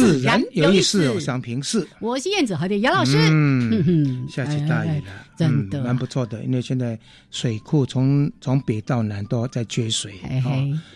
自然有意思，我想平视。我是燕子和的杨老师。嗯，下起大雨了，真的蛮不错的。因为现在水库从从北到南都在缺水，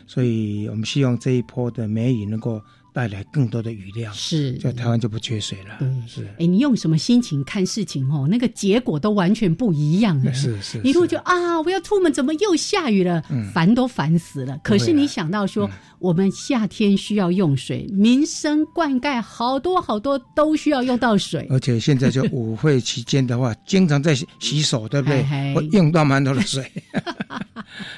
所以我们希望这一波的梅雨能够。带来更多的雨量，是在台湾就不缺水了。嗯，是。哎，你用什么心情看事情哦？那个结果都完全不一样。是是。一路就啊，我要出门，怎么又下雨了？烦都烦死了。可是你想到说，我们夏天需要用水，民生灌溉好多好多都需要用到水。而且现在就舞会期间的话，经常在洗手，对不对？会用到蛮多的水。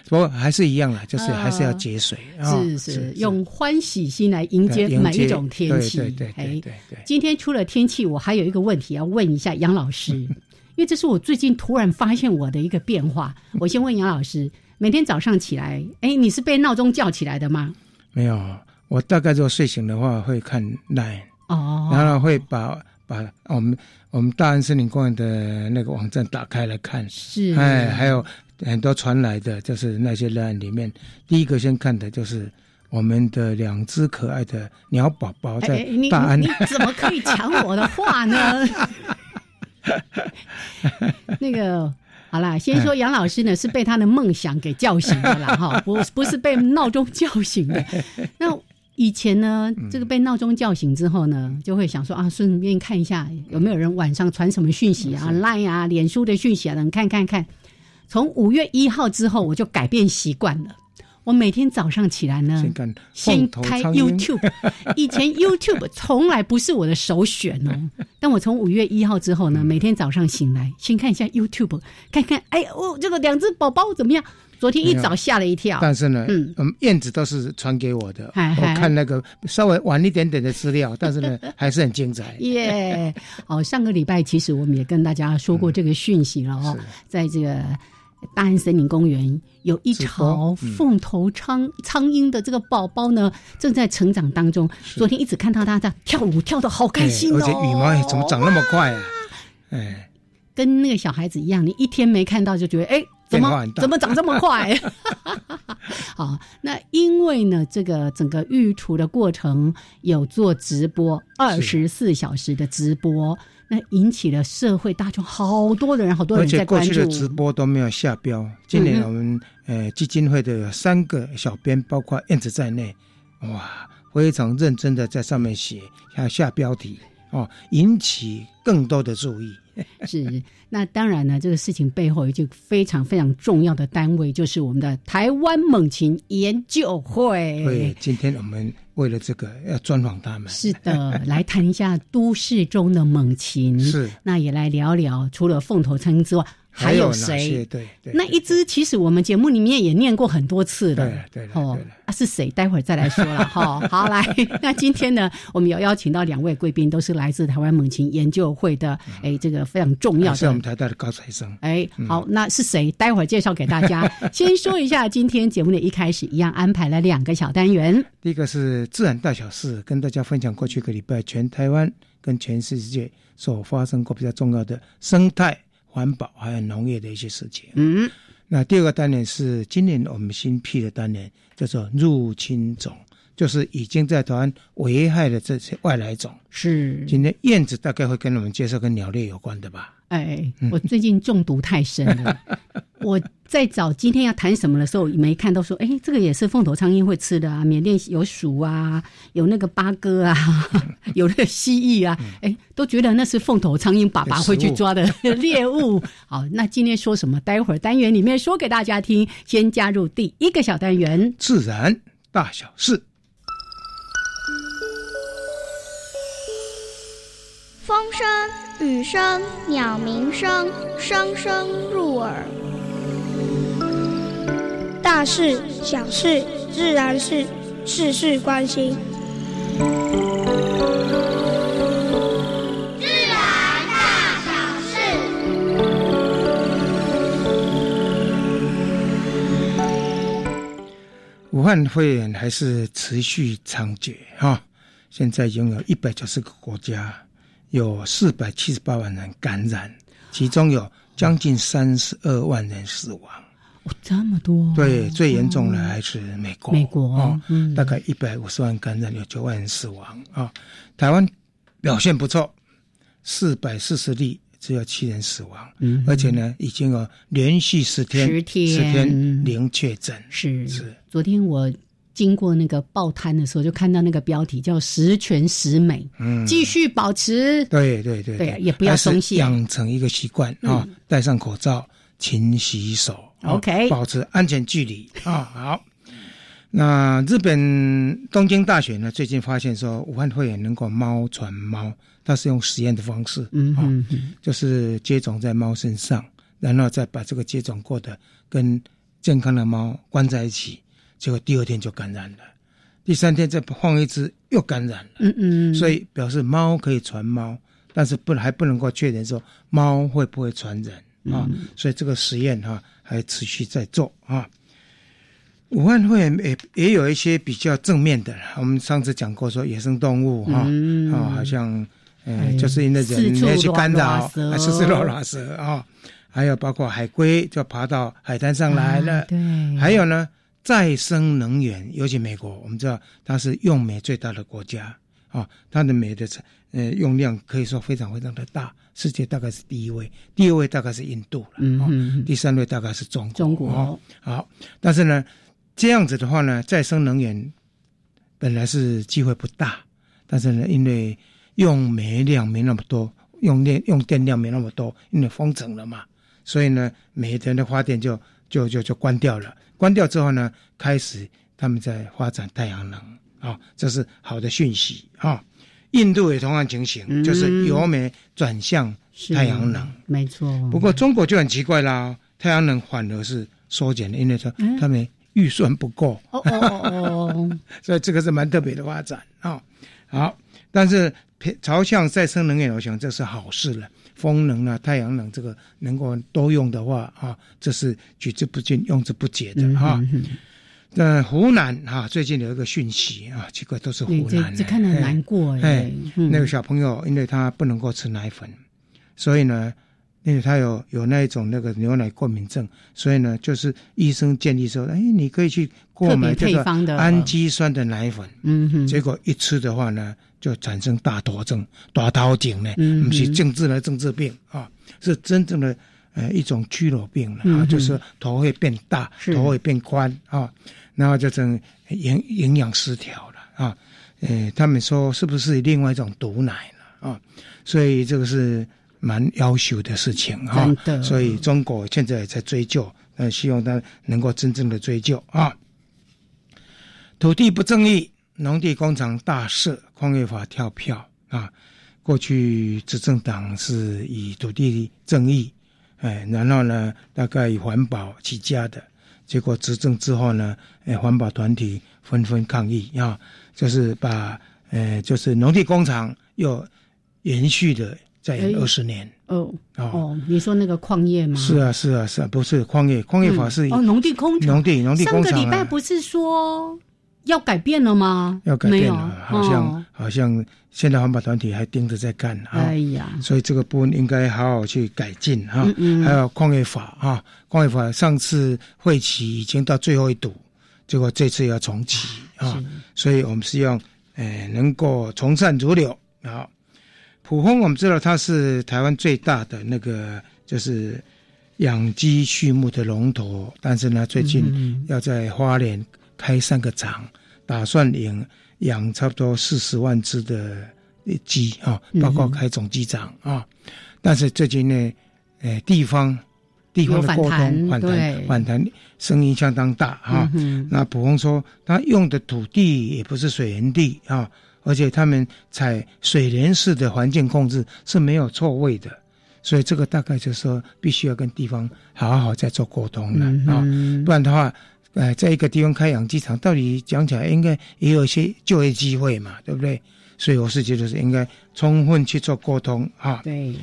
不过还是一样了，就是还是要节水。是是，用欢喜心来迎接。每一种天气，哎，今天除了天气，我还有一个问题要问一下杨老师，因为这是我最近突然发现我的一个变化。我先问杨老师，每天早上起来，哎，你是被闹钟叫起来的吗？没有，我大概就睡醒的话会看 Line，哦，然后会把把我们我们大安森林公园的那个网站打开来看，是，哎，还有很多传来的，就是那些 Line 里面，第一个先看的就是。我们的两只可爱的鸟宝宝在大安，你怎么可以抢我的话呢？那个好啦，先说杨老师呢是被他的梦想给叫醒的啦，哈，不不是被闹钟叫醒的。那以前呢，这个被闹钟叫醒之后呢，就会想说啊，顺便看一下有没有人晚上传什么讯息啊，Line 啊、脸书的讯息啊，能看看看。从五月一号之后，我就改变习惯了。我每天早上起来呢，先开 YouTube。以前 YouTube 从来不是我的首选哦，但我从五月一号之后呢，每天早上醒来先看一下 YouTube，看看哎，哦，这个两只宝宝怎么样？昨天一早吓了一跳。但是呢，嗯，燕子都是传给我的，我看那个稍微晚一点点的资料，但是呢，还是很精彩。耶，哦，上个礼拜其实我们也跟大家说过这个讯息了哦，在这个。大安森林公园有一巢凤头苍苍鹰的这个宝宝呢，正在成长当中。昨天一直看到它在跳舞，跳的好开心哦！而且羽毛怎么长那么快啊？哎，跟那个小孩子一样，你一天没看到就觉得哎，怎么怎么长这么快？好，那因为呢，这个整个育雏的过程有做直播，二十四小时的直播。那引起了社会大众好多的人，好多人在关注。而且过去的直播都没有下标，今年我们呃基金会的三个小编，包括燕子在内，哇，非常认真的在上面写，还有下标题哦，引起更多的注意。是，那当然呢，这个事情背后一个非常非常重要的单位，就是我们的台湾猛禽研究会。对，今天我们为了这个要专访他们。是的，来谈一下都市中的猛禽。是，那也来聊聊，除了凤头苍鹰之外。还有谁？对对，那一只其实我们节目里面也念过很多次了。对对哦，啊是谁？待会儿再来说了 哈。好，来，那今天呢，我们有邀请到两位贵宾，都是来自台湾猛禽研究会的，哎，这个非常重要的，是我们台大的高材生。哎，好，那是谁？待会儿介绍给大家。先说一下，今天节目的一开始一样安排了两个小单元。第一个是自然大小事，跟大家分享过去一个礼拜全台湾跟全世界所发生过比较重要的生态。环保还有农业的一些事情。嗯，那第二个单元是今年我们新辟的单元，叫做入侵种就是已经在台湾危害的这些外来种。是，今天燕子大概会跟我们介绍跟鸟类有关的吧？哎，我最近中毒太深了。我在找今天要谈什么的时候，没看到说，哎，这个也是凤头苍蝇会吃的啊。缅甸有鼠啊，有那个八哥啊，有那个蜥蜴啊，哎，都觉得那是凤头苍蝇爸爸会去抓的 猎物。好，那今天说什么？待会儿单元里面说给大家听。先加入第一个小单元：自然大小事。风声、雨声、鸟鸣声，声声入耳。大事、小事、自然是事事关心。自然大小事。武汉肺炎还是持续猖獗哈，现在拥有一百九十个国家。有四百七十八万人感染，其中有将近三十二万人死亡。哦，这么多！对，最严重的还是美国。美国哦，大概一百五十万感染，有九万人死亡啊。台湾表现不错，四百四十例，只有七人死亡。嗯，而且呢，已经有连续十天十天零确诊。是是，昨天我。经过那个报摊的时候，就看到那个标题叫“十全十美”，嗯，继续保持，对对对，对，也不要松懈，养成一个习惯啊，戴上口罩，勤洗手，OK，保持安全距离啊。好，那日本东京大学呢，最近发现说，武汉肺炎能够猫传猫，它是用实验的方式，嗯嗯，就是接种在猫身上，然后再把这个接种过的跟健康的猫关在一起。结果第二天就感染了，第三天再放一只又感染了。嗯嗯，所以表示猫可以传猫，但是不还不能够确认说猫会不会传人啊。所以这个实验哈还持续在做啊。武汉肺炎也也有一些比较正面的，我们上次讲过说野生动物哈啊，好像呃就是因为人要去干扰，还是是罗拉蛇啊，还有包括海龟就爬到海滩上来了，对，还有呢。再生能源，尤其美国，我们知道它是用煤最大的国家啊，它的煤的呃用量可以说非常非常的大，世界大概是第一位，第二位大概是印度了，嗯第三位大概是中国。中国好，但是呢，这样子的话呢，再生能源本来是机会不大，但是呢，因为用煤量没那么多，用电用电量没那么多，因为封城了嘛，所以呢，煤的发电就就就就关掉了。关掉之后呢，开始他们在发展太阳能啊，这是好的讯息啊。印度也同样情形，就是由煤转向太阳能，没错。不过中国就很奇怪啦，太阳能反而是缩减了，因为说他们预算不够。哦哦哦，所以这个是蛮特别的发展啊。好，但是朝向再生能源，我想这是好事了。风能啊，太阳能这个能够多用的话啊，这是取之不尽、用之不竭的哈。那湖南哈，最近有一个讯息啊，这个都是湖南，这看得难过哎。那个小朋友，因为他不能够吃奶粉，所以呢，因为他有有那一种那个牛奶过敏症，所以呢，就是医生建议说，哎，你可以去购买这个氨基酸的奶粉。嗯哼，结果一吃的话呢。就产生大头症、大头颈呢，不是政治的政治病啊，是真正的呃一种肌肉病了啊，就是头会变大，头会变宽啊，然后就成营营养失调了啊，呃，他们说是不是另外一种毒奶了啊？所以这个是蛮要求的事情啊，所以中国现在也在追究，呃，希望他能够真正的追究啊，土地不正义。农地工厂大赦，矿业法跳票啊！过去执政党是以土地正义，哎，然后呢，大概以环保起家的，结果执政之后呢，哎，环保团体纷纷抗议啊，就是把，呃，就是农地工厂又延续的再二十年。哦哦，你说那个矿业吗？是啊是啊是啊，不是矿业，矿业法是哦，农地工厂，农地农地工厂。上个礼拜不是说？要改变了吗？要改变了，好像好像现在环保团体还盯着在干啊。哎呀，所以这个部分应该好好去改进哈嗯。还有矿业法啊，矿业法上次会期已经到最后一堵，结果这次要重启啊，所以我们希望呃能够从善如流啊。普丰我们知道它是台湾最大的那个就是养鸡畜牧的龙头，但是呢，最近嗯要在花莲开三个厂，打算养养差不多四十万只的鸡啊，包括开总鸡场啊。但是最近呢，呃，地方地方的沟通反弹反弹声音相当大啊。嗯那普丰说，他用的土地也不是水源地啊，而且他们采水帘式的环境控制是没有错位的，所以这个大概就是说必须要跟地方好好再做沟通了、嗯啊，不然的话，呃，在一个地方开养鸡场，到底讲起来应该也有一些就业机会嘛，对不对？所以我是觉得是应该充分去做沟通啊。对，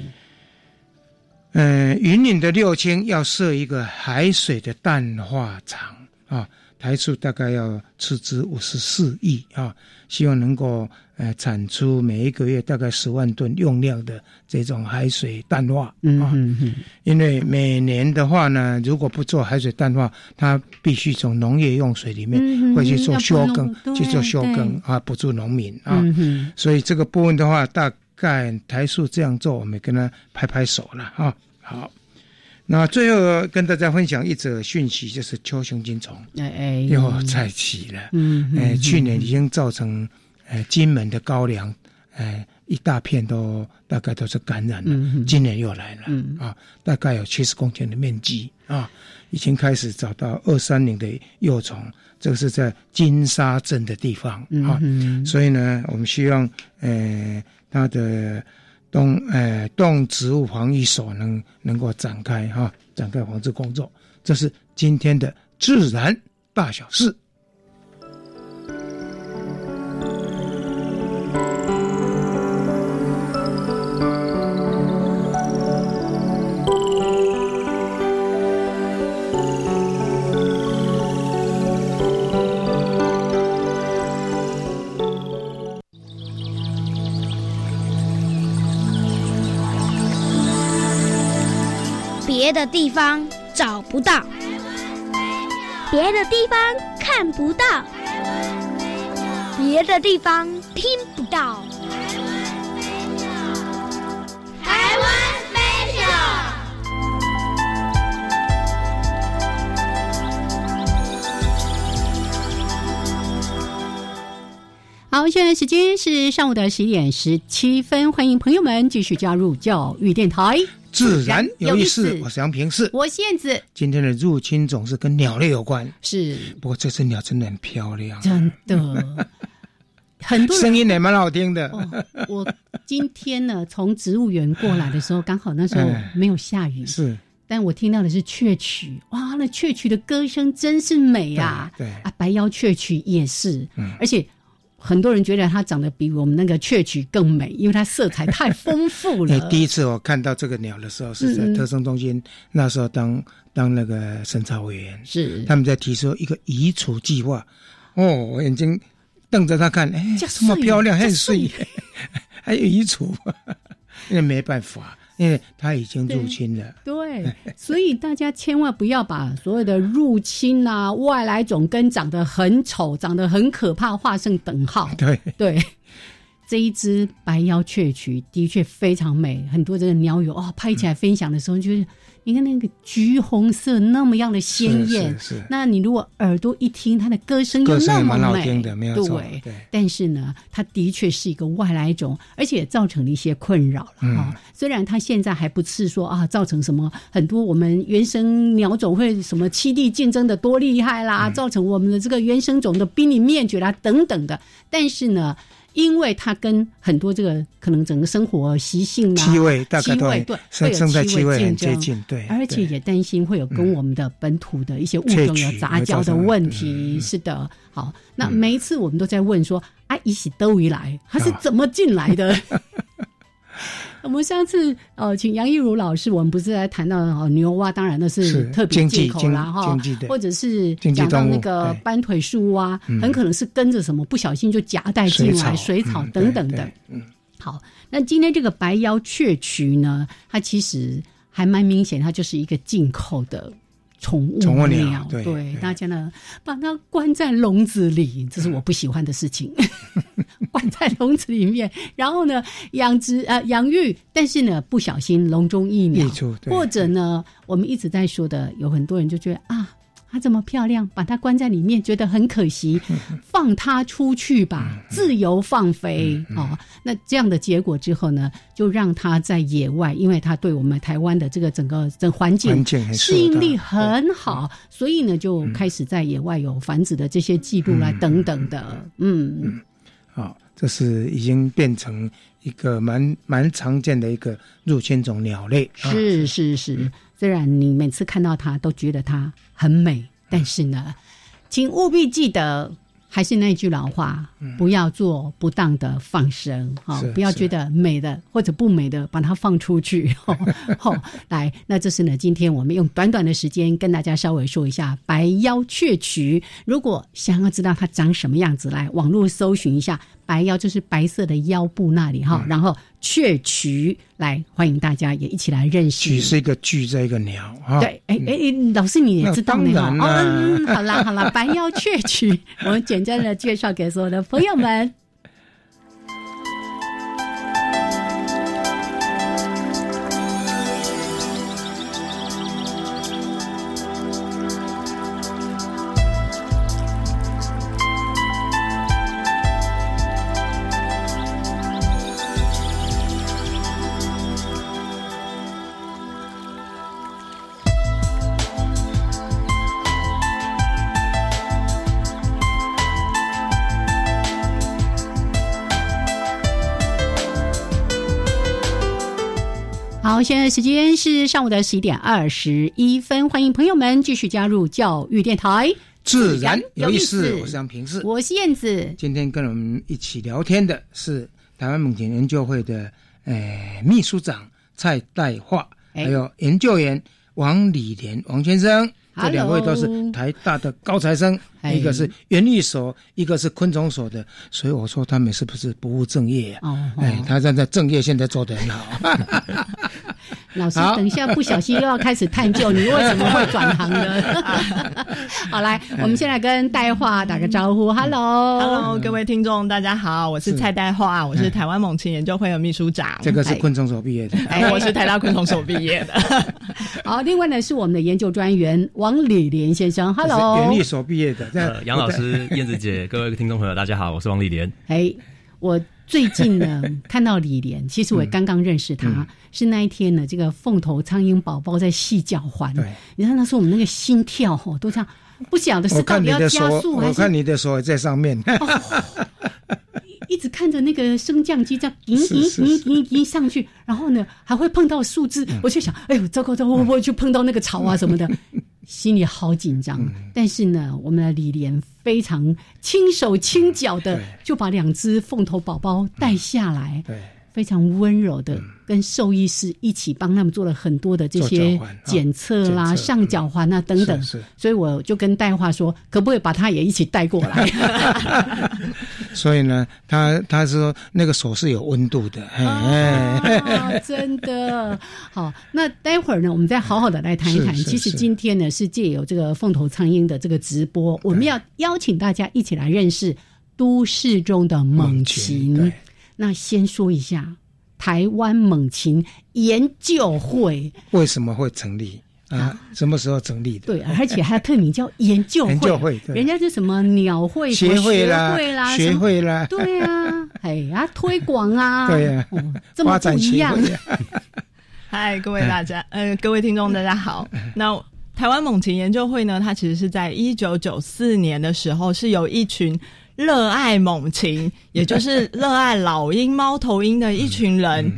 嗯，云岭的六轻要设一个海水的淡化厂啊，台数大概要斥资五十四亿啊，希望能够呃产出每一个月大概十万吨用量的这种海水淡化嗯啊。因为每年的话呢，如果不做海水淡化，它必须从农业用水里面嗯会去做要休耕去做休耕对啊，补助农民啊。嗯，所以这个部分的话，大概台塑这样做，我们跟他拍拍手了啊。好，那最后跟大家分享一则讯息，就是秋雄金虫哎哎，又再起了。嗯哼，哎，去年已经造成呃金门的高粱，哎一大片都大概都是感染了，嗯今年又来了，嗯。啊，大概有七十公顷的面积啊，已经开始找到二三零的幼虫，这个是在金沙镇的地方嗯所以呢，我们希望呃它的动呃动植物防疫所能能够展开哈、展开防治工作，这是今天的自然大小事。别的地方找不到，别的地方看不到，别的地方听不到。台湾 special。好，现在时间是上午的十一点十七分，欢迎朋友们继续加入教育电台。自然有意思。我是杨平是。我燕子今天的入侵总是跟鸟类有关，是。不过这只鸟真的很漂亮，真的，很多声音也蛮好听的。哦，我今天呢从植物园过来的时候，刚好那时候哎。没有下雨，是，但我听到的是雀曲，哇，那雀曲的歌声真是美啊！对对。啊，白腰雀曲也是，嗯。而且很多人觉得它长得比我们那个雀曲更美，因为它色彩太丰富 哎了。第一次我看到这个鸟的时候，是在特生中心，那时候当 当那个审查委员，是他们在提出一个移除计划。哦，我眼睛瞪着它看，哎，这这么漂亮，水很水，还有移除，因为 没办法，因为它已经入侵了。对，所以大家千万不要把所有的入侵啊、外来种跟长得很丑、长得很可怕画上等号。对，对，这一只白腰雀曲的确非常美，很多这个鸟友哦拍起来分享的时候，就是你看那个橘红色那么样的鲜艳是，是是。那你如果耳朵一听，它的歌声又那么美，听的没有错对，对。但是呢，它的确是一个外来种，而且也造成了一些困扰了啊、嗯虽然它现在还不是说啊，造成什么很多我们原生鸟种会什么栖地竞争的多厉害嗯。啦，造成我们的这个原生种的濒临灭绝啦等等的，但是呢。因为它跟很多这个可能整个生活习性啊、气味大概都很气味对，生会有气味竞很接争近对而且也担心会有跟我们的本土的一些物种有杂交的问题。是的，好，那每一次我们都在问说，啊，一起都一来，它是怎么进来的？我们上次呃，请杨一如老师，我们不是在谈到哦牛蛙，当然那是是特别进口啦哈或者是讲到那个对。斑腿树蛙，嗯。很可能是跟着什么不小心就夹带进来，水草嗯等等的。好，那今天这个白腰雀曲呢，它其实还蛮明显，它就是一个进口的宠物宠物鸟对对，大家呢把它关在笼子里，这是我不喜欢的事情。关在笼子里面，然后呢养殖呃养育，但是呢不小心笼中一鸟或者呢我们一直在说的，有很多人就觉得啊。它这么漂亮，把她关在里面，觉得很可惜，放她出去吧，自由放飞哦。那这样的结果之后呢，就让她在野外，因为她对我们台湾的这个整个整环境适应力很好，所以呢，就开始在野外有繁殖的这些记录啦，等等的，嗯，好、这是已经变成一个蛮蛮常见的一个入侵种鸟类。啊是是是。虽然你每次看到它都觉得它很美，但是呢，请务必记得。还是那句老话，不要做不当的放生哈、是不要觉得美的或者不美的把它放出去。哈、哦，来，那这是呢，今天我们用短短的时间跟大家稍微说一下白腰雀曲。如果想要知道它长什么样子，来网络搜寻一下白腰，就是白色的腰部那里哈、然后雀渠，来欢迎大家也一起来认识。渠是一个巨在一个鸟哈。对，哎哎哎，老师你也知道呢哈。哦，嗯，好啦好啦，白腰雀渠，我们简单的介绍给所有的朋友们。好，现在时间是上午的十一点二十一分，欢迎朋友们继续加入教育电台，自然有意思。我是杨平志。我是燕子。今天跟我们一起聊天的是台湾猛禽研究会的呃秘书长蔡代化，哎还有研究员王礼莲王先生。这两位都是台大的高材生，哎一个是园艺所，一个是昆虫所的，所以我说他们是不是不务正业啊？哦，哎，他站在正业现在做得很好。老师，等一下不小心又要开始探究你 为什么会转行呢。好，来，我们先来跟戴化打个招呼，Hello。Hello，各位听众，大家好，我是是蔡戴化，我是台湾猛禽研究会的秘书长。这个是昆虫所毕业的，哎，我是台大昆虫所毕业的。好，另外呢是我们的研究专员王李莲先生，Hello。园艺所毕业的。杨老师、燕子姐，各位听众朋友，大家好，我是王丽莲。哎，我最近呢看到李莲，其实我也刚刚认识他，嗯。是那一天呢，这个凤头苍蝇宝宝在细叫唤，对，你看那时候我们那个心跳吼都这样，不晓得是到底要加速还是我看你的手也在上面。一直看着那个升降机这样咦 是是咦咦咦咦上去，然后呢还会碰到树枝，嗯。我就想，哎呦，糟糕糟糕，会不会去碰到那个草啊什么的？心里好紧张。嗯。但是呢，我们的李莲非常轻手轻脚的就把两只凤头宝宝带下来，对，非常温柔的跟兽医师一起帮他们做了很多的这些检测啦、上脚环啊等等。是是所以我就跟戴华说，可不可以把他也一起带过来？所以呢，他他说那个手是有温度的，哎真的好。那待会儿呢，我们再好好的来谈一谈。其实今天呢，是借由这个凤头苍鹰的这个直播，我们要邀请大家一起来认识都市中的猛禽。对，那先说一下台湾猛禽研究会，为什么会成立啊？什么时候成立的？对，而且还特名叫研究会，研究会人家是什么鸟会、协会学啦会啦、学会啦，对啊，哎呀，推广啊，对呀哦这么发展不一样。嗨，各位大家，呃，各位听众，大家好。那台湾猛禽研究会呢，它其实是在一九九四年的时候，是由一群热爱猛禽，也就是热爱老鹰、猫头鹰的一群人。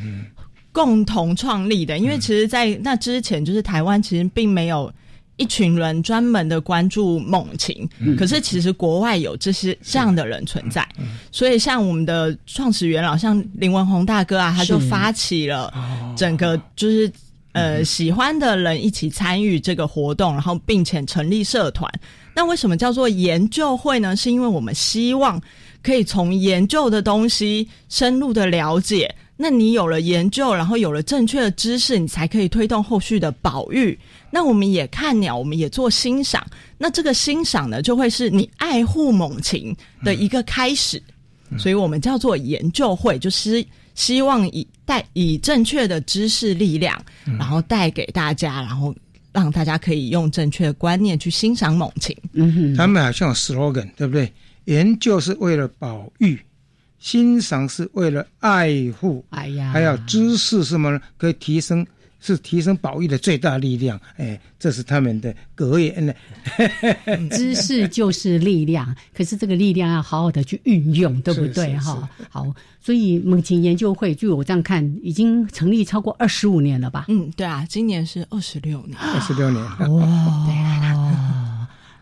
共同创立的，因为其实，在那之前，就是台湾其实并没有一群人专门的关注猛禽，可是其实国外有这些这样的人存在，所以像我们的创始元老，像林文宏大哥啊，他就是发起了整个就是。呃，喜欢的人一起参与这个活动，然后并且成立社团。那为什么叫做研究会呢？是因为我们希望可以从研究的东西深入的了解，那你有了研究，然后有了正确的知识，你才可以推动后续的保育。那我们也看鸟，我们也做欣赏。那这个欣赏呢，就会是你爱护猛禽的一个开始。所以我们叫做研究会，就是希望以带以正确的知识力量，然后带给大家，然后让大家可以用正确的观念去欣赏猛禽。嗯哼，他们好像有 slogan，对不对？研究是为了保育，欣赏是为了爱护，哎呀，还有知识是什么呢？可以提升，是提升保育的最大力量。哎，这是他们的格言呢。知识就是力量，可是这个力量要好好的去运用，对不对？哈，好，所以猛禽研究会，据我这样看，已经成立超过二十五年了吧？嗯，对啊，今年是二十六年。二十六年，哇！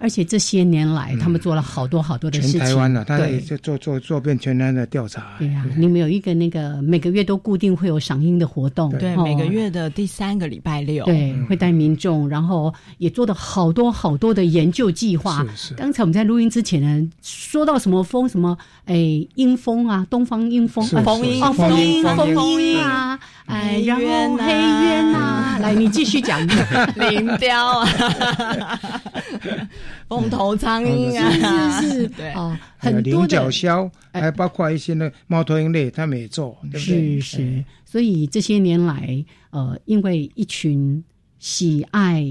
而且这些年来，他们做了好多好多的事情。全台湾了，他对也就做做做遍全台湾的调查。对呀、你们有一个那个每个月都固定会有赏樱的活动，对，哦每个月的第三个礼拜六。对会带民众，然后也做了好多好多的研究计划。是是刚才我们在录音之前呢，说到什么风什么，哎，阴风啊，东方鹰蜂，是哎蜂鹰哦，蜂蜂鹰，蜂鹰蜂鹰啊，哎，然后黑鸢啊黑鸢啊，来，你继续讲。林彪啊，凤头苍鹰啊，是是是，对，哦，还有菱很多的角鸮，哎。还包括一些那个猫头鹰类，他们也做，对不对？是是，所以这些年来，呃，因为一群喜爱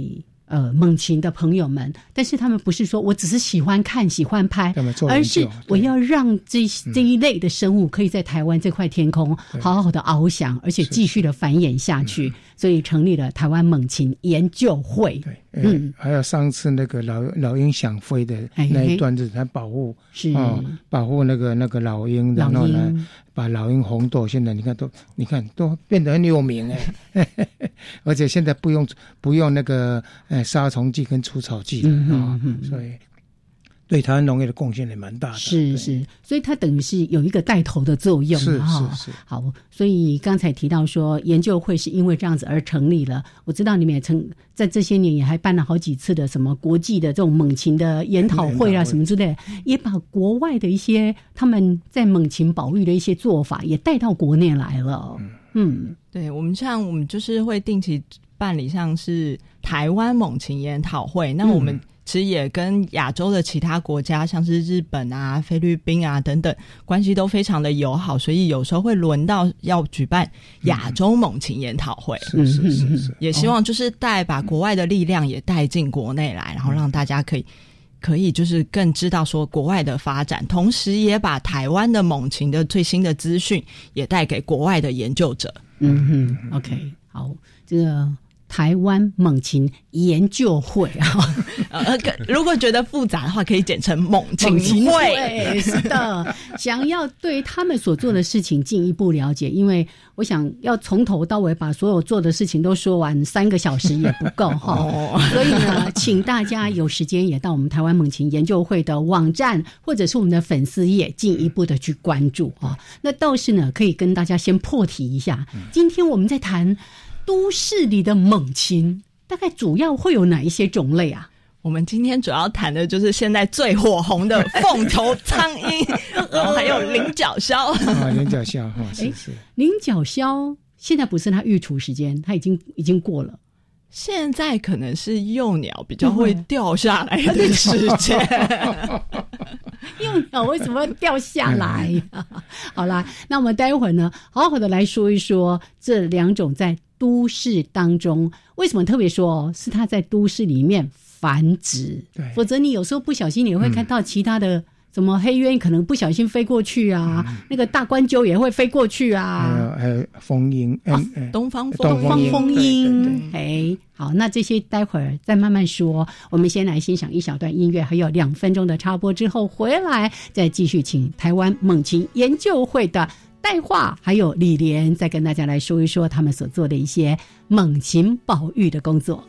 呃猛禽的朋友们，但是他们不是说我只是喜欢看、喜欢拍而是究我对要让这这一类的生物可以在台湾这块天空好好的翱翔，而且继续的繁衍下去，所以成立了台湾猛禽研究会。对，嗯嗯，还有上次那个老老鹰想飞的哎那一段子，他保护是。哦，保护那个那个老鹰，然后呢，把老鹰红豆，现在你看都，你看都变得很有名哎，而且现在不用不用那个呃杀虫剂跟除草剂啊所以对台湾农业的贡献也蛮大的。是是，所以它等于是有一个带头的作用是哈。是是好，所以刚才提到说研究会是因为这样子而成立了。我知道你们也曾在这些年也还办了好几次的什么国际的这种猛禽的研讨会啊什么之类，也把国外的一些他们在猛禽保育的一些做法也带到国内来了。嗯对我们像我们就是会定期办理像是台湾猛禽研讨会，那我们其实也跟亚洲的其他国家，像是日本啊、菲律宾啊等等，关系都非常的友好，所以有时候会轮到要举办亚洲猛禽研讨会。是是是是，也希望就是带把国外的力量也带进国内来，然后让大家可以可以就是更知道说国外的发展，同时也把台湾的猛禽的最新的资讯也带给国外的研究者。嗯哼，OK，好，这个。台湾猛禽研究会啊，呃，如果觉得复杂的话，可以简称猛禽会。会是的，想要对他们所做的事情进一步了解，因为我想要从头到尾把所有做的事情都说完，三个小时也不够哈。哦所以呢，请大家有时间也到我们台湾猛禽研究会的网站或者是我们的粉丝页进一步的去关注啊。那倒是呢，可以跟大家先破题一下，今天我们在谈都市里的猛禽，大概主要会有哪一些种类啊？我们今天主要谈的就是现在最火红的凤头苍蝇，然后还有菱角鸮。啊，菱角鸮哈，是是，菱角鸮现在不是它育雏时间，它已经已经过了。现在可能是幼鸟比较会掉下来的时间。幼鸟为什么会掉下来呀、好啦，那我们待会儿呢，好好的来说一说这两种在都市当中为什么特别说哦，是它在都市里面繁殖？对，否则你有时候不小心你会看到其他的。什么黑鸢可能不小心飞过去啊，那个大冠鸠也会飞过去还啊，有还有蜂鹰，东方蜂对鹰，哎，好，那这些待会儿再慢慢说。我们先来欣赏一小段音乐，还有两分钟的插播之后回来，再继续请台湾猛禽研究会的戴化还有李莲，再跟大家来说一说他们所做的一些猛禽保育的工作。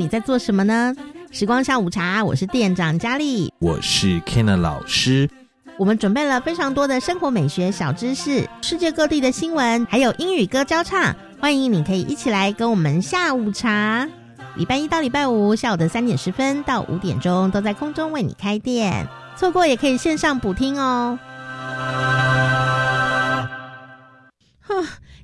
你在做什么呢？时光下午茶，我是店长佳丽，我是 Ken 老师。我们准备了非常多的生活美学小知识，世界各地的新闻，还有英语歌教唱，欢迎你可以一起来跟我们下午茶。礼拜一到礼拜五下午的三点十分到五点钟，都在空中为你开店，错过也可以线上补听哦。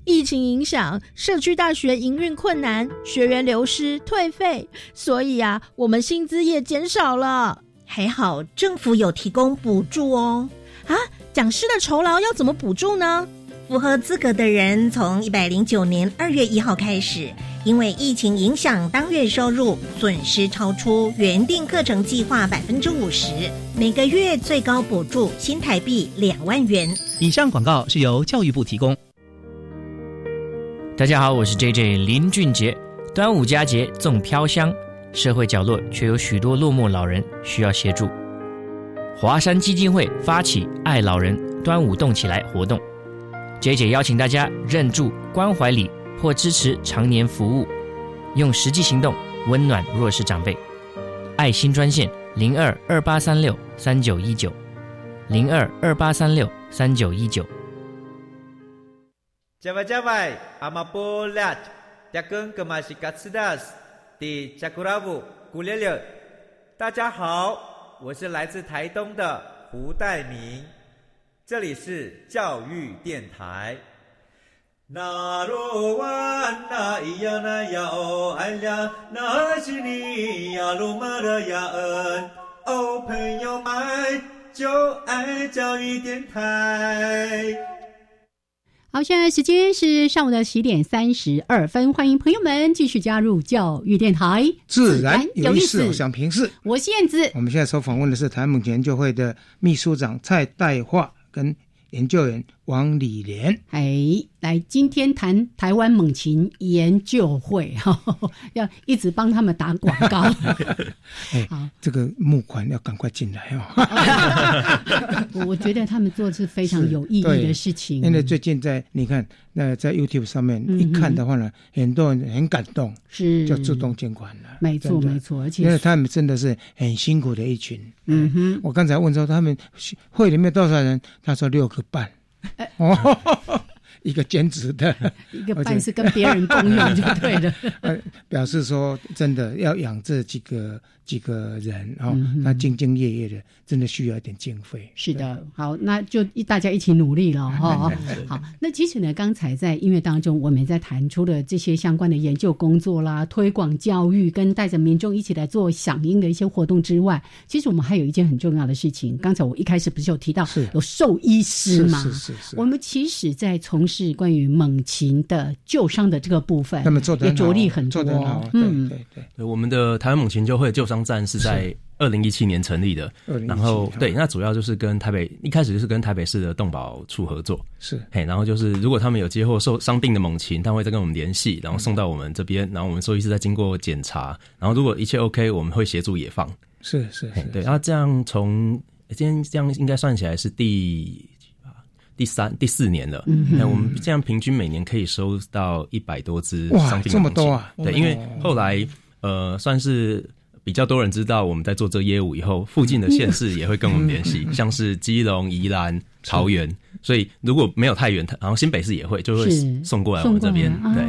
疫情影响，社区大学营运困难，学员流失退费，所以啊，我们薪资也减少了。还好政府有提供补助哦。啊，讲师的酬劳要怎么补助呢？符合资格的人，从一百零九年二月一号开始，因为疫情影响，当月收入损失超出原定课程计划百分之五十，每个月最高补助新台币两万元。以上广告是由教育部提供。大家好，我是 J J 林俊杰。端午佳节粽飘香，社会角落却有许多落寞老人需要协助。华山基金会发起“爱老人端午动起来”活动。J J 邀请大家认助关怀礼或支持常年服务，用实际行动温暖弱势长辈。爱心专线零二二八三六三九一九零二二八三六三九一九。加外加外，阿玛波拉，扎根格玛西卡斯达斯，迪加古拉布古列列。大家好，我是来自台东的胡代明。这里是教育电台。那罗哇那咿呀那呀哦哎呀，那是你呀鲁玛的呀恩哦，朋友们就爱教育电台。好，现在时间是上午的十点三十二分，欢迎朋友们继续加入教育电台，自然有意思，我想平视。我是燕子。我们现在所访问的是台盟研究会的秘书长蔡代化。跟研究员王礼莲，哎，来今天谈台湾猛禽研究会哈，要一直帮他们打广告。哎，好，这个募款要赶快进来哦。我觉得他们做的是非常有意义的事情。因为最近在你看，那在 YouTube 上面一看的话呢，很多人很感动，是就自动捐款了。没错，没错，而且因为他们真的是很辛苦的一群。嗯哼，我刚才问说他们会里面多少人，他说六个半。哦，一个兼职的，一个半是跟别人共用就对了。表示说真的要养这几个。几个人哦，那兢兢业业的，真的需要一点经费。是的，好，那就大家一起努力了哈。好，那其实呢，刚才在音乐当中，我们也在谈出了这些相关的研究工作啦、推广教育，跟带着民众一起来做响应的一些活动之外，其实我们还有一件很重要的事情。刚才我一开始不是有提到有兽医师吗？是是是。我们其实，在从事关于猛禽的救伤的这个部分，那么做的也着力很多。嗯，对对对。我们的台湾猛禽救会救伤。站是。在二零一七年成立的，然后对，那主要就是跟台北一开始就是跟台北市的动保处合作，是。嘿，然后就是如果他们有接获受伤病的猛禽，他会再跟我们联系，然后送到我们这边，然后我们兽医师再经过检查，然后如果一切 OK，我们会协助野放，是是，对，然后这样从今天这样应该算起来是第第三第四年了，那我们这样平均每年可以收到一百多只伤病这么多啊，对，因为后来呃算是。比较多人知道我们在做这业务以后，附近的县市也会跟我们联系，像是基隆、宜兰、桃园，所以如果没有太远，然后新北市也会就会送过来我们这边。对，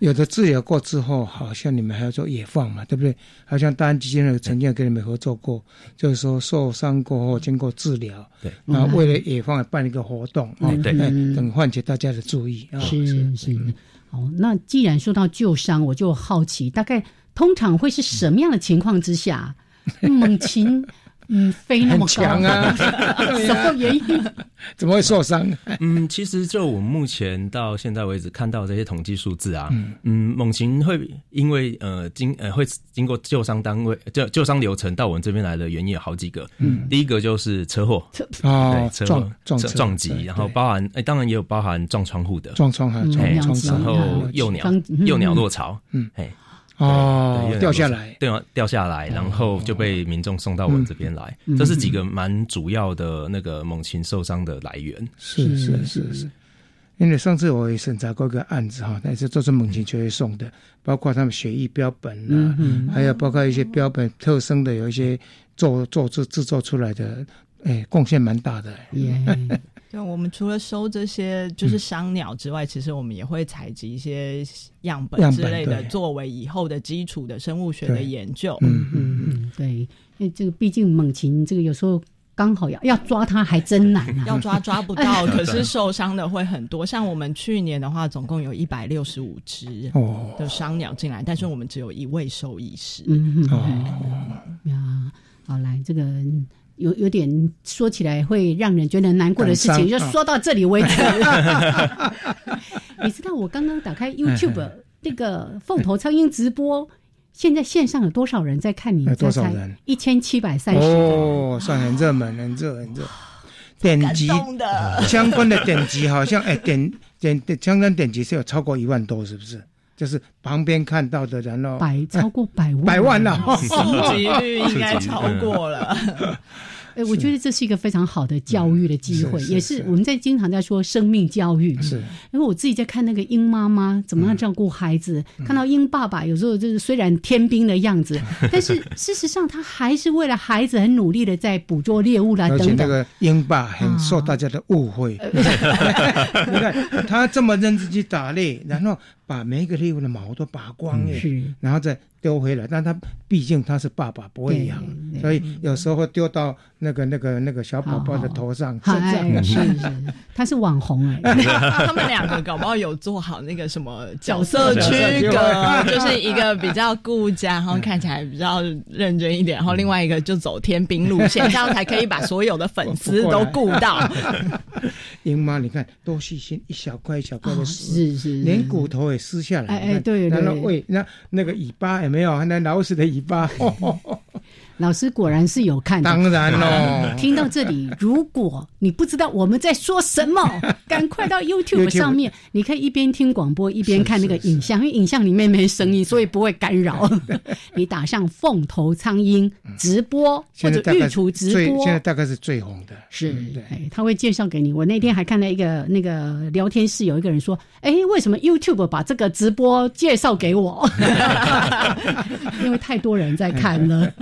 有的治疗过之后，好像你们还要做野放嘛，对不对？好像大安基金会曾经跟你们合作过，就是说受伤过后经过治疗，对，那为了野放办一个活动，对，等唤起大家的注意啊。是是，好，那既然说到旧伤，我就好奇大概。通常会是什么样的情况之下，猛禽嗯飞那么强 啊？什么原因？怎么会受伤？嗯，其实就我目前到现在为止看到这些统计数字啊，嗯，猛禽会因为呃经呃会经过救伤单位救救伤流程到我们这边来的原因有好几个。嗯，第一个就是车祸，对，车祸。撞撞击，然后包含哎，当然也有包含撞窗户的，撞窗还撞然后幼鸟幼鸟落巢，嗯，哎。哦，掉下来，掉掉下来，然后就被民众送到我这边来。这是几个蛮主要的那个猛禽受伤的来源。是是是是，因为上次我也审查过一个案子哈，那是都是猛禽球会送的，包括他们血液标本啊，嗯还有包括一些标本特生的，有一些做做制制作出来的，哎，贡献蛮大的。对，我们除了收这些就是伤鸟之外，其实我们也会采集一些样本之类的，作为以后的基础的生物学的研究。嗯嗯嗯，对，因为这个毕竟猛禽这个有时候刚好要要抓它还真难啊，要抓抓不到，可是受伤的会很多。像我们去年的话，总共有一百六十五只哦。的伤鸟进来，但是我们只有一位兽医师。嗯嗯。哦。呀，好来这个。有有点说起来会让人觉得难过的事情，就说到这里为止。你知道我刚刚打开 YouTube 那个凤头苍蝇直播，现在线上有多少人在看你？有多少人？一千七百三十。哦，算很热门，很热，很热。点击相关的点击好像哎点点点相关点击是有超过一万多，是不是？就是旁边看到的，人喽百超过百万，百万了，触及率应该超过了。哎，我觉得这是一个非常好的教育的机会，也是我们在经常在说生命教育。是，因为我自己在看那个鹰妈妈怎么样照顾孩子，看到鹰爸爸有时候就是虽然天兵的样子，但是事实上他还是为了孩子很努力的在捕捉猎物啦而且等等。那个鹰爸很受大家的误会，你看他这么认真去打猎，然后把每一个猎物的毛都拔光耶，是。然后再丢回来，但他毕竟他是爸爸，不会养，所以有时候会丢到那个那个那个小宝宝的头上、身哎，上。是是，他是网红哎，他们两个搞不好有做好那个什么角色区隔，就是一个比较顾家，然后看起来比较认真一点，然后另外一个就走天兵路线，这样才可以把所有的粉丝都顾到。英妈，你看多细心，一小块一小块的撕，是是，连骨头也撕下来。哎哎对对然后喂，那那个尾巴没有？那老鼠的尾巴，老师果然是有看的。当然喽。听到这里，如果你不知道我们在说什么，赶快到 YouTube 上面，你可以一边听广播一边看那个影像，因为影像里面没声音，所以不会干扰。你打上“凤头苍鹰”直播或者御厨直播现，在大概是最红的。是嗯对，哎，他会介绍给你。我那天还看到一个那个聊天室，有一个人说：“哎，为什么 YouTube 把这个直播介绍给我？因为太多人在看了。”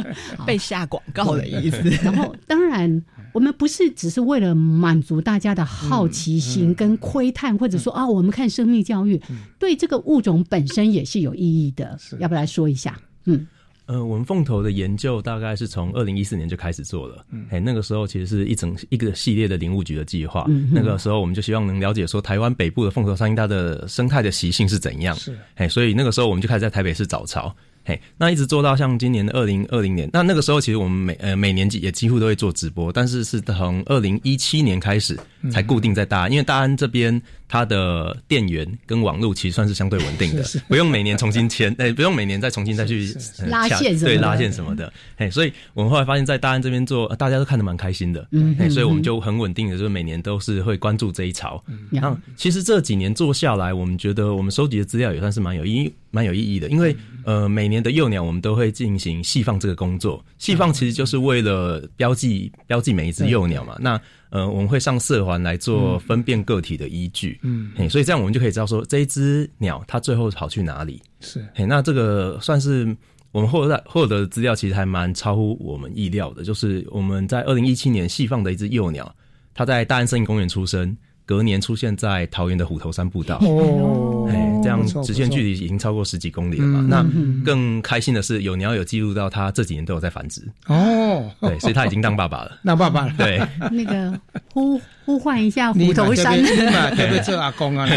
被下广告的意思。然后，当然，我们不是只是为了满足大家的好奇嗯心跟窥探，或者说啊，我们看生命教育，对这个物种本身也是有意义的。要不要来说一下？嗯，呃，我们凤头的研究大概是从二零一四年就开始做了，哎、那个时候其实是一整一个系列的林务局的计划，嗯那个时候我们就希望能了解说台湾北部的凤头苍鹰它的生态的习性是怎样，是，哎，所以那个时候我们就开始在台北市找巢。嘿，那一直做到像今年的二零二零年，那那个时候其实我们每呃每年也几乎都会做直播，但是是从二零一七年开始才固定在大安，因为大安这边它的电源跟网络其实算是相对稳定的，是是。不用每年重新签，哎、不用每年再重新再去呃拉线什么的。对拉线什么的，嘿，所以我们后来发现，在大安这边做，呃大家都看得蛮开心的，嗯。嘿，所以我们嗯就很稳定的，就是每年都是会关注这一潮。然后其实这几年做下来，我们觉得我们收集的资料也算是蛮有意蛮有意义的，因为呃，每年的幼鸟我们都会进行细放这个工作，细放其实就是为了标记标记每一只幼鸟嘛。那呃，我们会上色环来做分辨个体的依据，嗯嘿，所以这样我们就可以知道说这一只鸟它最后跑去哪里。是嘿，那这个算是我们获得获得的资料，其实还蛮超乎我们意料的。就是我们在二零一七年细放的一只幼鸟，它在大安森林公园出生，隔年出现在桃园的虎头山步道。哦，哎，这样直线距离已经超过十几公里了嘛？嗯那嗯更开心的是，有鸟有记录到它这几年都有在繁殖，哦，对，所以它已经当爸爸了。那爸爸了，对，那个呼呼唤一下虎头山。对不对？做阿公啊，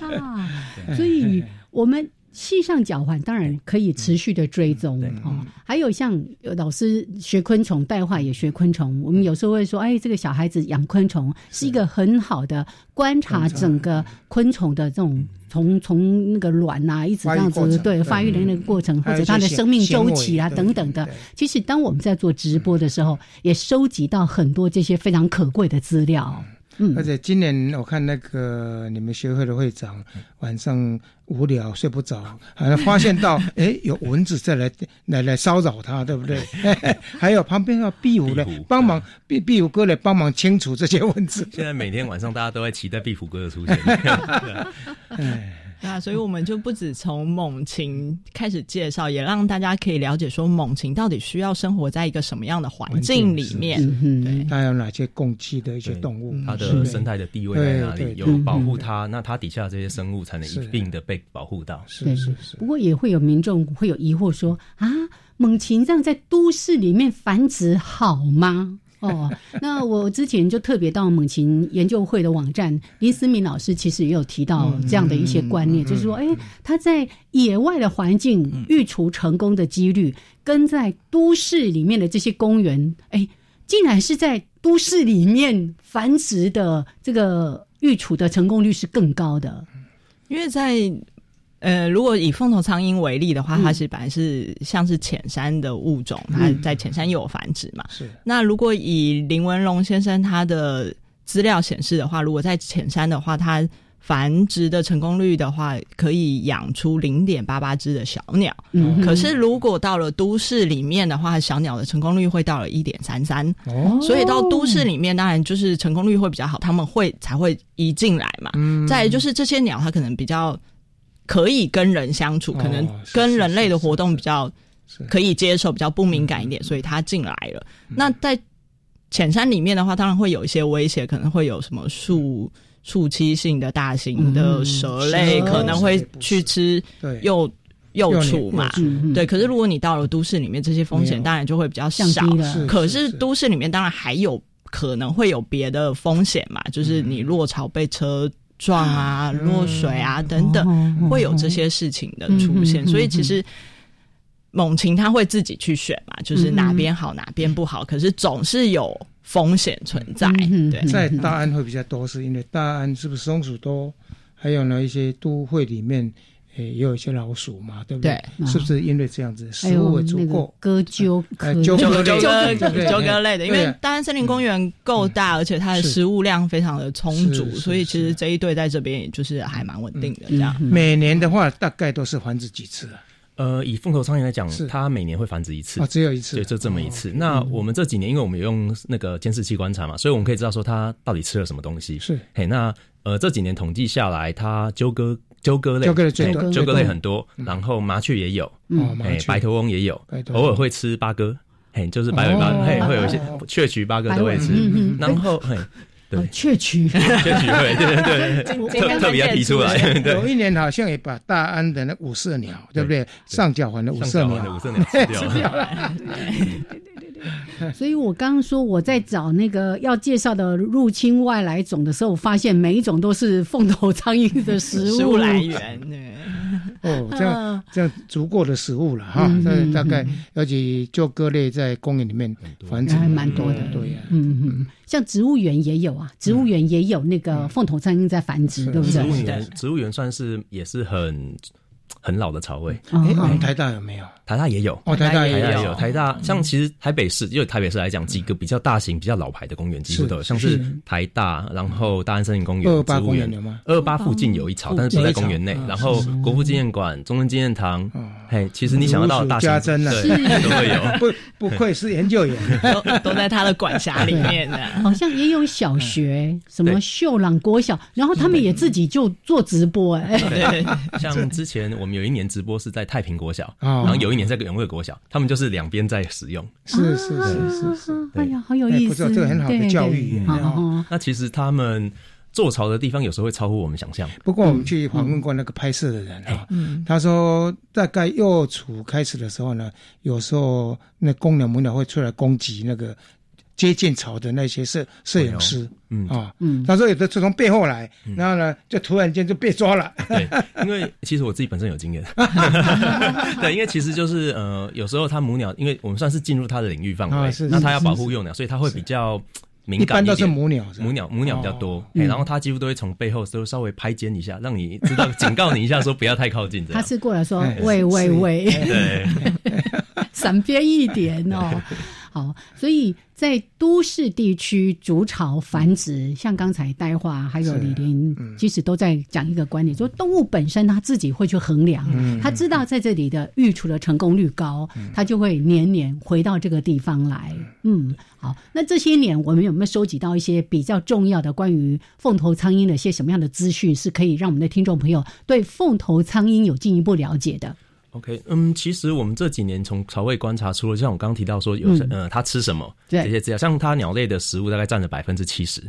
啊，所以我们系上脚环当然可以持续的追踪哦。还有像老师学昆虫带话也学昆虫，我们有时候会说，哎，这个小孩子养昆虫是一个很好的观察整个昆虫的这种。从从那个卵呐、一直这样子对发育的那个过程，或者它的生命周期啊等等的。其实当我们在做直播的时候，也收集到很多这些非常可贵的资料。嗯而且今年我看那个你们学会的会长晚上无聊睡不着，好像发现到哎有蚊子在来来来骚扰他，对不对？还有旁边要壁虎来帮忙，壁壁虎哥来帮忙清除这些蚊子。现在每天晚上大家都在期待壁虎哥的出现。对 啊，所以我们就不止从猛禽开始介绍，也让大家可以了解说猛禽到底需要生活在一个什么样的环境里面。嗯它有哪些共栖的一些动物？它的生态的地位在哪里？有保护它，那它底下这些生物才能一并的被保护到。是是是，不过也会有民众会有疑惑说啊，猛禽这样在都市里面繁殖好吗？哦，那我之前就特别到猛禽研究会的网站，林思敏老师其实也有提到这样的一些观念，就是说，哎，他在野外的环境育雏成功的几率，跟在都市里面的这些公园，哎，竟然是在都市里面繁殖的这个育雏的成功率是更高的。因为在呃，如果以凤头苍鹰为例的话，它是本来是像是浅山的物种，它在浅山又有繁殖嘛。是。那如果以林文龙先生他的资料显示的话，如果在浅山的话，它繁殖的成功率的话，可以养出零点八八只的小鸟。嗯可是如果到了都市里面的话，小鸟的成功率会到了一点三三。哦所以到都市里面，当然就是成功率会比较好，他们会才会移进来嘛。嗯再就是这些鸟，它可能比较可以跟人相处，可能跟人类的活动比较可以接受，比较不敏感一点，所以他进来了。那在浅山里面的话，当然会有一些威胁，可能会有什么树树栖性的大型的蛇类，嗯可能会去吃幼幼雏嘛。对，可是如果你到了都市里面，这些风险当然就会比较少。降低了是。可是都市里面当然还有可能会有别的风险嘛，就是你落潮被车撞啊、落水啊等等，会有这些事情的出现。所以其实猛禽它会自己去选嘛，就是哪边好哪边不好，可是总是有风险存在。对，在大安会比较多，是因为大安是不是松鼠多？还有呢，一些都会里面。诶，也有一些老鼠嘛，对不对？对是不是因为这样子，还食物足够？割鸠科、呃鸠鸠鸽对 对鸠鸽类的，因为对啊大安森林公园够大，而且它的食物量非常的充足，所以其实这一队在这边也就是还蛮稳定的这样。每年的话，大概都是繁殖几次啊？呃，以凤头苍蝇来讲，它每年会繁殖一次哦只有一次对，就这么一次。那我们这几年，因为我们有用那个监视器观察嘛，所以我们可以知道说它到底吃了什么东西。是，嘿，那呃这几年统计下来，它鸠鸽鸠鸽类，鸠鸽类最多鸠鸽类很多，然后麻雀也有，嗯。白头翁也有偶尔会吃八哥，嘿，就是白尾八，哦。嘿，会有一些雀曲八哥都会吃。然后嘿。对，雀曲，雀曲会，对对对，特特别提出来，对。有一年好像也把大安的那五色鸟，对不对？上角环的五色鸟，五色鸟吃掉了。所以我刚刚说我在找那个要介绍的入侵外来种的时候，我发现每一种都是凤头苍蝇的食物。食物来源。对，哦，这样这样足够的食物了哈这大概嗯尤其鸠鸽类在公园里面繁殖还蛮多的，对呀。嗯嗯，像植物园也有啊，植物园也有那个凤头苍蝇在繁殖，对不对？植物？园，植物园算是也是很很老的巢位。哦哎，我们台大有没有？台大也有，哦台大也有。台大也有，台大像其实台北市，因为台北市来讲，几个比较大型、比较老牌的公园几乎都有，是像是是。台大，然后大安森林公园、228植物园公园有吗？二八附近有一巢，但是不在公园内然后国父纪念馆、中正纪念堂，嘿，其实你想得到的大型家珍啊，对都会有。不不愧是研究员，都都在他的管辖里面的。好像也有小学，什么秀朗国小，然后他们也自己就做直播，哎，对，像之前我们有一年直播是在太平国小，哦。然后有一年在永乐国小，他们就是两边在使用。是是是是是，哎呀，好有意思，哎不错这个很好的对教育那其实他们做巢的地方有时候会超乎我们想象。不过我们去访问过那个拍摄的人啊，嗯他说大概幼雏开始的时候呢，有时候那公鸟母鸟会出来攻击那个接近潮的那些摄摄影师，嗯。啊，嗯。他说有的是从背后来，然后呢就突然间就被抓了，对，因为其实我自己本身有经验，对，因为其实就是呃，有时候它母鸟，因为我们算是进入它的领域范围，那它要保护幼鸟，所以它会比较敏一感一般都是母鸟母鸟母鸟比较多，然后它几乎都会从背后都稍微拍肩一下，让你知道警告你一下，说不要太靠近这他。是过来说哎喂喂喂，对，闪边一点哦。好，所以在都市地区筑巢繁殖，像刚才呆话还有李林，其实都在讲一个观点，说动物本身它自己会去衡量，它知道在这里的育雏的成功率高，它就会年年回到这个地方来。嗯，好，那这些年我们有没有收集到一些比较重要的关于凤头苍蝇的一些什么样的资讯，是可以让我们的听众朋友对凤头苍蝇有进一步了解的？OK，嗯，其实我们这几年从巢位观察，出了像我刚刚提到说有嗯呃它吃什么对这些资料，像它鸟类的食物大概占了百分之七十，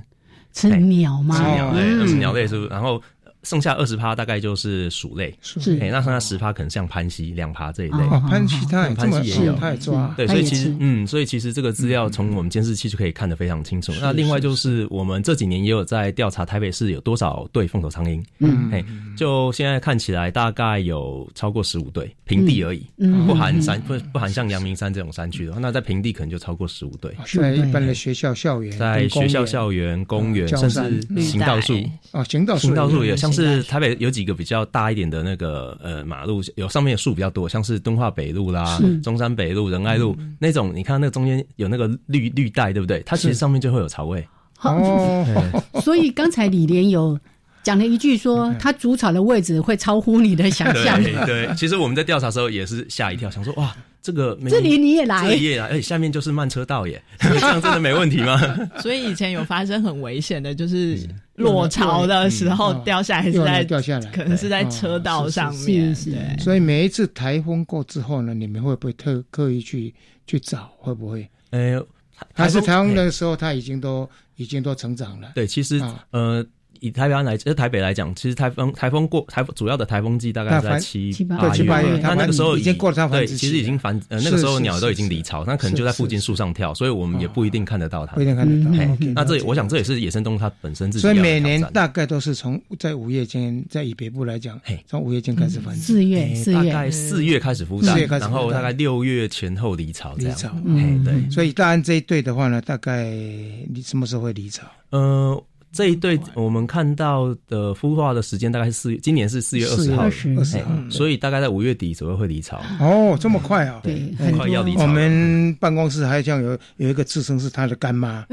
吃鸟吗？吃鸟类，嗯二十鸟类食物，然后剩下二十趴大概就是鼠类，是。哎，那剩下十趴可能像潘西、两爬这一类。哦，潘西他也嗯这么潘西也有，它也抓，对，所以其实嗯，所以其实这个资料从我们监视器就可以看得非常清楚。那另外就是我们这几年也有在调查台北市有多少对凤头苍蝇，嗯。嘿，就现在看起来大概有超过十五对，平地而已，嗯。不含山不不含像阳明山这种山区的话，那在平地可能就超过十五对。在一般的学校校园，在学校、校园、公园，甚至行道树。绿哦，行道树行道树也有像是台北有几个比较大一点的那个呃马路，有上面的树比较多，像是敦化北路啦、中山北路、仁爱路那种，你看那中间有那个绿绿带，对不对？它其实上面就会有草味。哦，所以刚才李莲有讲了一句说，他主草的位置会超乎你的想象。对 对，其实我们在调查的时候也是吓一跳，想说哇，这个没这里你也来？这里也来，而且下面就是慢车道耶，这样真的没问题吗？所以以前有发生很危险的，就是落潮的时候嗯掉下来，是又在掉下来可能是在车道上面。是是对，所以每一次台风过之后呢，你们会不会特刻意去去找？会不会？呃，还是台风的时候，它已经都已经都成长了？对，其实、啊呃，以台湾来，呃台北来讲，其实台风台风过台主要的台风季大概在七七八八对七八月那那个时候已经过了它繁对，其实已经繁呃那个时候鸟都已经离巢，那可能就在附近树上跳，所以我们也不一定看得到它不一。定看得到。那这我想这也是野生动物它本身自己所以每年大概都是从在五月间，在以北部来讲嘿，从五月间开始繁殖。四月，四月，大概四月开始孵蛋然后大概六月前后离巢这样。离巢嗯嘿，对，所以大安这一对的话呢，大概你什么时候会离巢？呃，这一对我们看到的孵化的时间大概是四月，今年是四月二十号，二十号。所以大概在五月底左右会离巢。哦，这么快啊！对，很快要离巢我们办公室还像有有一个自称是他的干妈，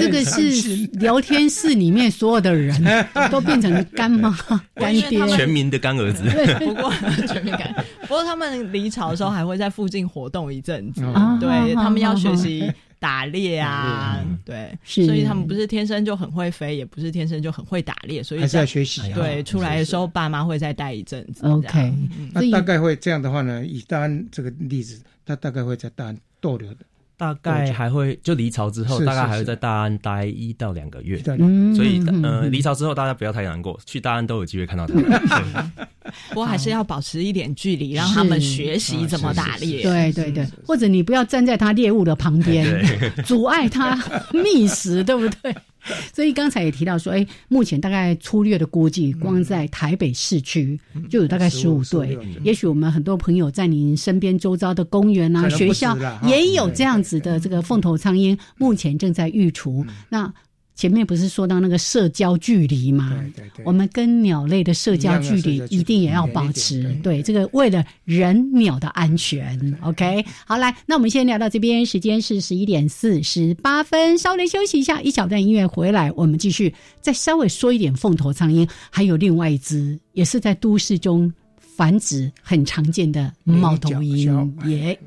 这个是聊天室里面所有的人 都变成干妈、干爹。全民的干儿子，不过全民干。不过他们离巢的时候还会在附近活动一阵子，啊对他们要学习打猎啊，对，是所以他们不是天生就很会飞，也不是天生就很会打猎，所以还是要在学习啊。对出来的时候，爸妈会再带一阵子。OK，那大概会这样的话呢，以大安这个例子，他大概会在大安逗留的，大概还会就离巢之后，大概还会在大安待一到两个月。嗯所以嗯呃，嗯离巢之后大家不要太难过，去大安都有机会看到它们。不过还是要保持一点距离，让他们学习怎么打猎。对对对，或者你不要站在他猎物的旁边，阻碍他觅食，对不对？所以刚才也提到说，哎，目前大概粗略的估计，光在台北市区就有大概十五对。也许我们很多朋友在您身边周遭的公园啊、学校也有这样子的这个凤头苍蝇，目前正在育雏。那前面不是说到那个社交距离吗？对对我们跟鸟类的社交距离一定也要保持，对这个为了人鸟的安全。OK，好，来，那我们先聊到这边，时间是十一点四十八分，稍微休息一下，一小段音乐回来，我们继续再稍微说一点凤头苍鹰，还有另外一只也是在都市中繁殖很常见的猫头鹰，耶。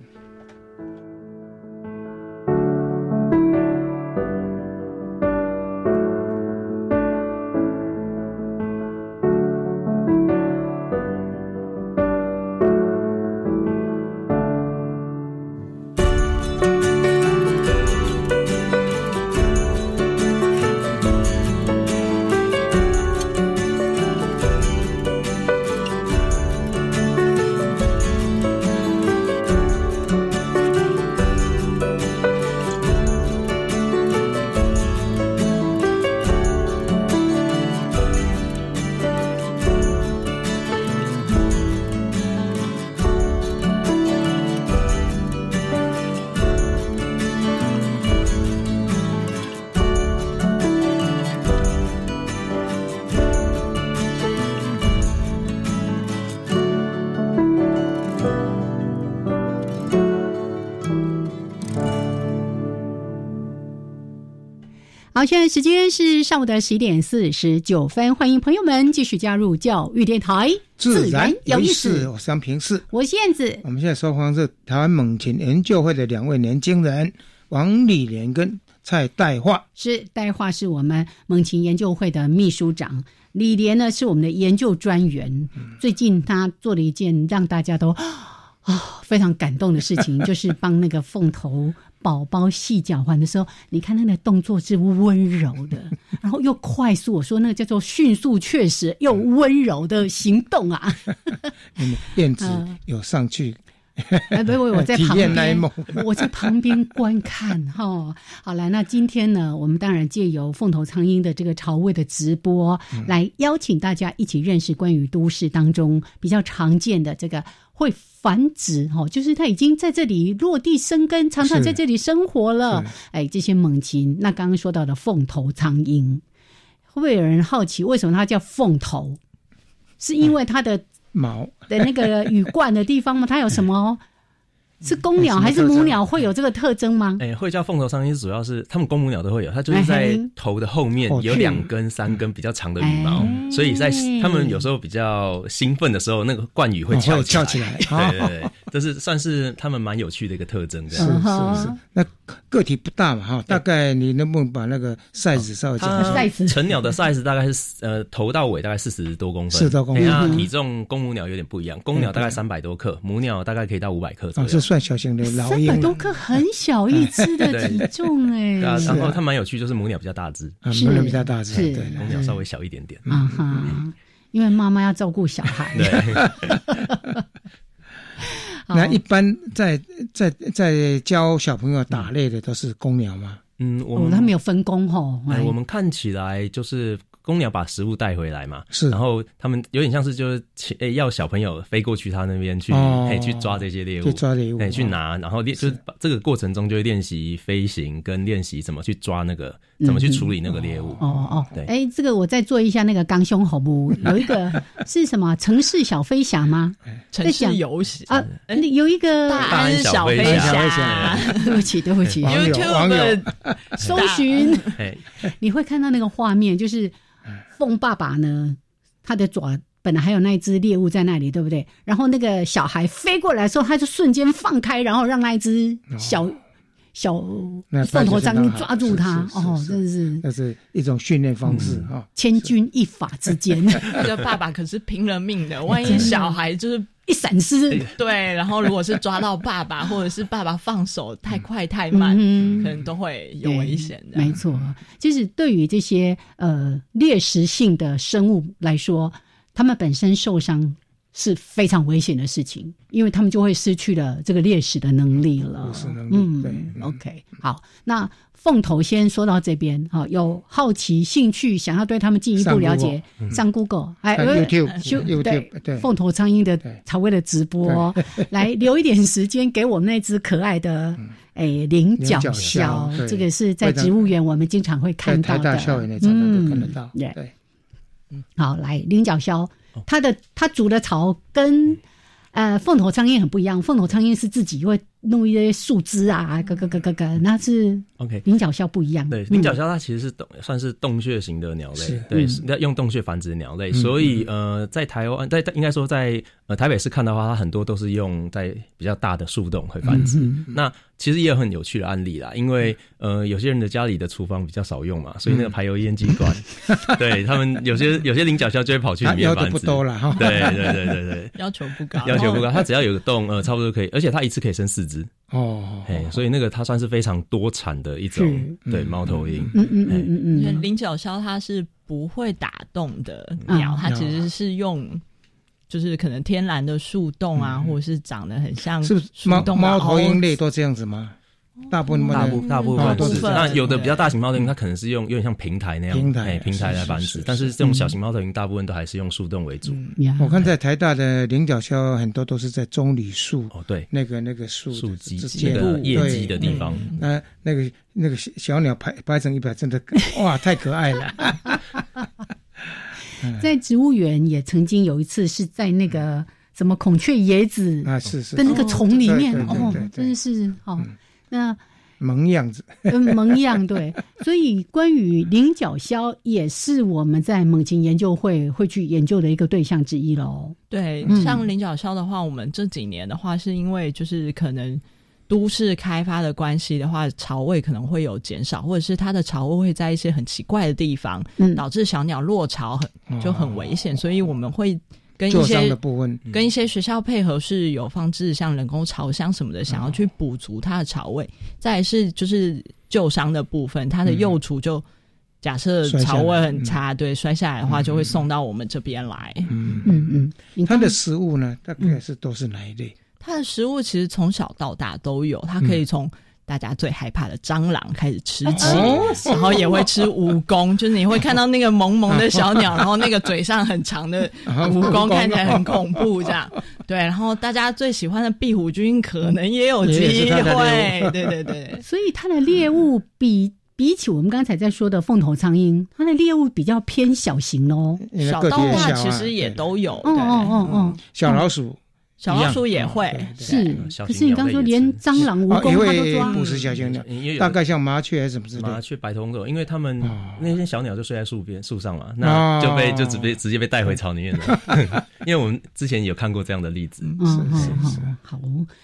好，现在时间是上午的十一点四十九分，欢迎朋友们继续加入教育电台，自然有意思思。。我是杨平是，我是燕子，我们现在收访是台湾猛禽研究会的两位年轻人王李莲跟蔡代化。是代化是我们猛禽研究会的秘书长，李莲呢是我们的研究专员。最近他做了一件让大家都啊、非常感动的事情，就是帮那个凤头宝宝系脚环的时候，你看他的动作是温柔的，然后又快速。我说那个叫做迅速、确实又温柔的行动啊！嗯燕子嗯有上去哎，不不，我在 旁边，我在旁边观看哈。好了，那今天呢，我们当然借由凤头苍鹰的这个潮位的直播，嗯来邀请大家一起认识关于都市当中比较常见的这个会繁殖哈，就是它已经在这里落地生根，常常在这里生活了。哎，这些猛禽，那刚刚说到的凤头苍鹰，会不会有人好奇为什么它叫凤头？是因为它的 毛的那个羽冠的地方吗？它有什么？是公鸟还是母鸟？会有这个特征吗？哎、会叫凤头苍鹰，主要是它们公母鸟都会有，它就是在头的后面有两根、三根比较长的羽毛，哎。所以在它们有时候比较兴奋的时候，那个冠羽会哦翘起来。对对对，这是算是它们蛮有趣的一个特征。这是是是，那个体不大嘛哈，大概你能不能把那个 size 稍微讲一它下？成鸟的 size 大概是呃头到尾大概四十多公分，四十多公分。体重公母鸟有点不一样，公鸟大概三百多克，母鸟大概可以到五百克左哦，右。是算小型的老鹰。三百多克，很小一只的 对。体重哎、然后它蛮有趣，就是母鸟比较大只，啊母鸟比较大只是。对公鸟稍微小一点点。啊哈，因为妈妈要照顾小孩。对，那一般在在在教小朋友打猎的都是公鸟吗？嗯，我哦，们他们有分工吼，哎，哎我们看起来就是公鸟把食物带回来嘛，是。然后他们有点像是就是请诶要小朋友飞过去他那边去，哦。哎去抓这些猎物，去抓猎物。哎去拿，然后练就是把这个过程中就会练习飞行跟练习怎么去抓那个怎么去处理那个猎物。哦哦，对。哎，这个我再做一下那个刚胸好不？有一个是什么城市小飞侠吗？城市游戏啊，那有一个大安小飞侠，对不起对不起。网友网友。搜寻，哎，你会看到那个画面，就是凤爸爸呢，他的爪本来还有那一只猎物在那里，对不对？然后那个小孩飞过来的时候，他就瞬间放开，然后让那一只小、那凤头章抓住它。是是是哦，真的是那是一种训练方式啊。千钧一发之间，这 个爸爸可是拼了命的，万一小孩就是一闪失，对，然后如果是抓到爸爸，或者是爸爸放手太快太慢，嗯可能都会有危险的。没错，其实对于这些呃猎食性的生物来说，它们本身受伤是非常危险的事情，因为他们就会失去了这个猎食的能力了。嗯，对，OK，好，那凤头先说到这边，哈、有好奇、兴趣，想要对他们进一步了解，上 Google，还看呃 YouTube，对对凤头苍蝇的才为了直播，来留一点时间给我们那只可爱的。哎，菱角菱角鸮鸮，对这个是在植物园我们经常会看到的。在台大校园内常常都看得到。对对，好，来菱角鸮，哦它的它煮的草跟呃凤头苍蝇很不一样，凤头苍蝇是自己会弄一些树枝啊，咯咯咯咯咯，那是 OK 菱角鸮不一样。对，嗯。菱角鸮它其实是洞，算是洞穴型的鸟类，对，用洞穴繁殖的鸟类，嗯所以呃，在台湾，在应该说在呃台北市看的话，它很多都是用在比较大的树洞会繁殖。嗯那其实也有很有趣的案例啦，因为呃有些人的家里的厨房比较少用嘛，所以那个排油烟机关，对他们有些有些菱角鸮就会跑去里面繁殖，不多了哈对对对对对，要求不高，要求不高，它只要有个洞，呃，差不多可以，而且它一次可以生四只。哦，哎，所以那个它算是非常多产的一种对猫头鹰。嗯嗯嗯嗯嗯，因为菱角鸮它是不会打洞的鸟，嗯它其实是用。就是可能天然的树洞啊，或者是长得很像是不是猫树洞猫头鹰类类都这样子吗？大部分大部大部分都是。那有的比较大型猫头鹰，它可能是用有点像平台那样平台哎平台来繁殖，但是这种小型猫头鹰大部分都还是用树洞为主。我看在台大的菱角鸮很多都是在棕榈树。哦，对，那个那个树树基那个叶基的地方。嗯那那个那个小小鸟排排成一排，真的 哇，太可爱了。在植物园也曾经有一次是在那个什么孔雀野子啊，是是的那个丛里面哦真的是哦。那萌样子，嗯，萌样对。所以关于菱角鸮，也是我们在猛禽研究会会去研究的一个对象之一喽。对，嗯像菱角鸮的话，我们这几年的话，是因为就是可能都市开发的关系的话，巢位可能会有减少，或者是它的巢位会在一些很奇怪的地方，嗯导致小鸟落巢很就很危险，所以我们会。跟一些的部分跟一些学校配合，是有放置像人工巢箱什么的，想要去补足它的巢位。再来是就是旧伤的部分，它的幼雏就假设巢位很差，对，摔下来的话就会送到我们这边来。嗯嗯嗯，它的食物呢，大概是都是哪一类？它的食物其实从小到大都有，它可以从大家最害怕的蟑螂开始吃起，哦然后也会吃蜈蚣，就是你会看到那个萌萌的小鸟，然后那个嘴上很长的蜈蚣看起来很恐怖，这样。对。然后大家最喜欢的壁虎君可能也有机会，对对对。所以它的猎物比比起我们刚才在说的凤头苍蝇，它的猎物比较偏小型哦，小到大其实也都有，哦哦哦哦，小老鼠，小老鼠也会是。可是你刚说连蟑螂、蜈蚣它都抓，捕食小型鸟因为，大概像麻雀还是什么之类的。麻雀、白头翁，因为他们哦那些小鸟就睡在树边、树上嘛，那就被就直接直接被带回巢里面了。因为我们之前有看过这样的例子。嗯是是，好。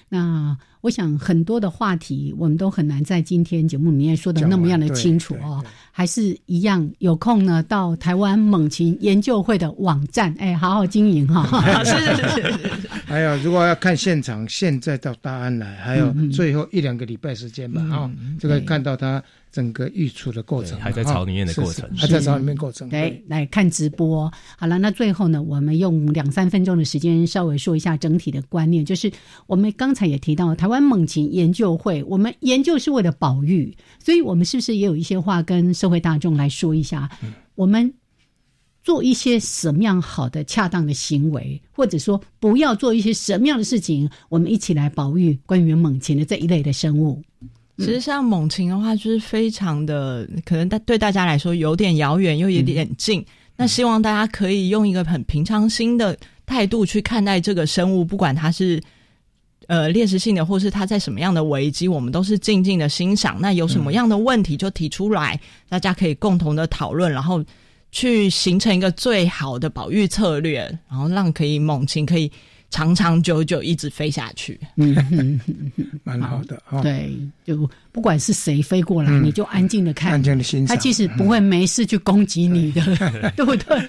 那我想很多的话题，我们都很难在今天节目里面说的那么样的清楚哦。还是一样，有空呢到台湾猛禽研究会的网站，哎，好好经营哈。是是是是。还有，如果要看现场，现在到大安来，还有最后一两个礼拜时间吧，啊，就可以看到它整个育雏的过程，还在巢里面的过程是是还在巢里面过程。对，来看直播。好了，那最后呢，我们用两三分钟的时间，稍微说一下整体的观念。就是我们刚才也提到，台湾猛禽研究会，我们研究是为了保育，所以我们是不是也有一些话跟社会大众来说一下？我们做一些什么样好的、恰当的行为，或者说不要做一些什么样的事情，我们一起来保育关于猛禽的这一类的生物。其实像猛禽的话，就是非常的可能大对大家来说有点遥远，又有点近。那希望大家可以用一个很平常心的态度去看待这个生物，不管它是呃猎食性的，或是它在什么样的危机，我们都是静静的欣赏。那有什么样的问题就提出来，大家可以共同的讨论，然后去形成一个最好的保育策略，然后让可以猛禽可以长长久久一直飞下去。嗯，蛮好的哈。对，就不管是谁飞过来，你就安静的看，安静的欣赏他其实不会没事去攻击你的，对不对？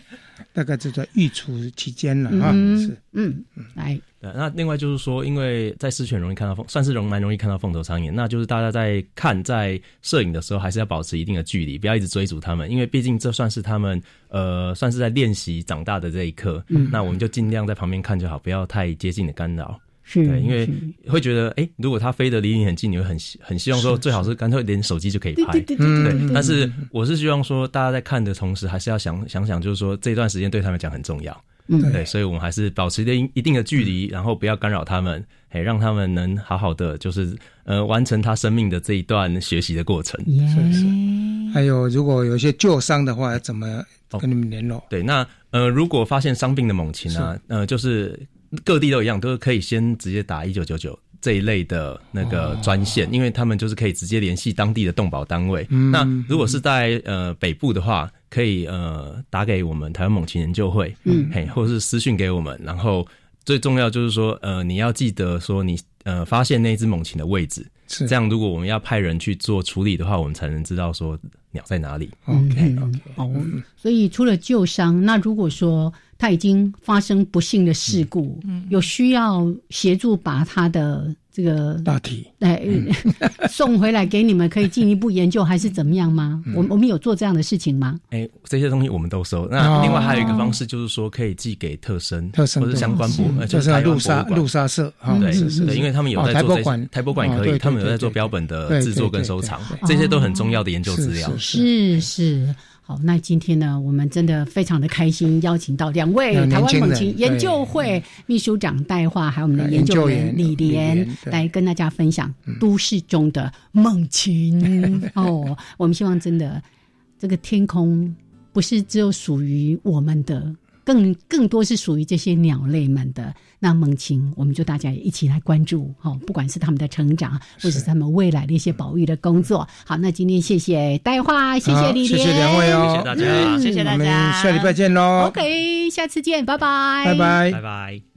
大概就在御厨期间了啊，嗯是嗯，来，对，那另外就是说，因为在狮犬容易看到凤，算是容蛮容易看到凤头苍蝇，那就是大家在看在摄影的时候，还是要保持一定的距离，不要一直追逐它们，因为毕竟这算是他们呃，算是在练习长大的这一刻。嗯那我们就尽量在旁边看就好，不要太接近的干扰。是对，因为会觉得，哎、如果它飞得离你很近，你会很希很希望说，最好是干脆连手机就可以拍。对对对对对对但是我是希望说，大家在看的同时，还是要想想想，就是说这段时间对他们讲很重要。嗯对，所以我们还是保持一定一定的距离，然后不要干扰他们，哎，让他们能好好的就是呃完成他生命的这一段学习的过程。是是。还有，如果有一些旧伤的话，要怎么跟你们联络？对，那呃，如果发现伤病的猛禽啊，呃，就是各地都一样，都是可以先直接打一九九九这一类的那个专线，因为他们就是可以直接联系当地的动保单位。嗯那如果是在呃北部的话，可以呃打给我们台湾猛禽研究会，嗯嘿，或者是私讯给我们。然后最重要就是说，呃，你要记得说你呃发现那只猛禽的位置，是这样。如果我们要派人去做处理的话，我们才能知道说鸟在哪里。嗯 OK 嗯哦，所以除了旧伤，那如果说它已经发生不幸的事故，有需要协助把他的这个大体。哎、送回来给你们，可以进一步研究还是怎么样吗？嗯。我我们有做这样的事情吗？哎，这些东西我们都收。哦。那另外还有一个方式，就是说可以寄给特生、特生或者相关部，呃，就是陆沙陆沙社啊，对是是，对，因为他们有哦在做这些台博馆，台博馆也可以，他们有在做标本的对制作跟收藏对，这些都很重要的研究资料。是是。好，那今天呢，我们真的非常的开心，邀请到两位台湾猛禽研究会秘书长戴化，还有我们的呃研究员李李莲莲，对来跟大家分享都市中的猛禽。哦，我们希望真的这个天空不是只有属于我们的，更更多是属于这些鸟类们的。那猛禽，我们就大家也一起来关注哈，不管是他们的成长，或者是他们未来的一些保育的工作。好，那今天谢谢戴花，谢谢李莲，谢谢两位哦，谢谢大家，谢谢大家，我们下礼拜见喽。OK，下次见，拜拜，拜拜，拜拜。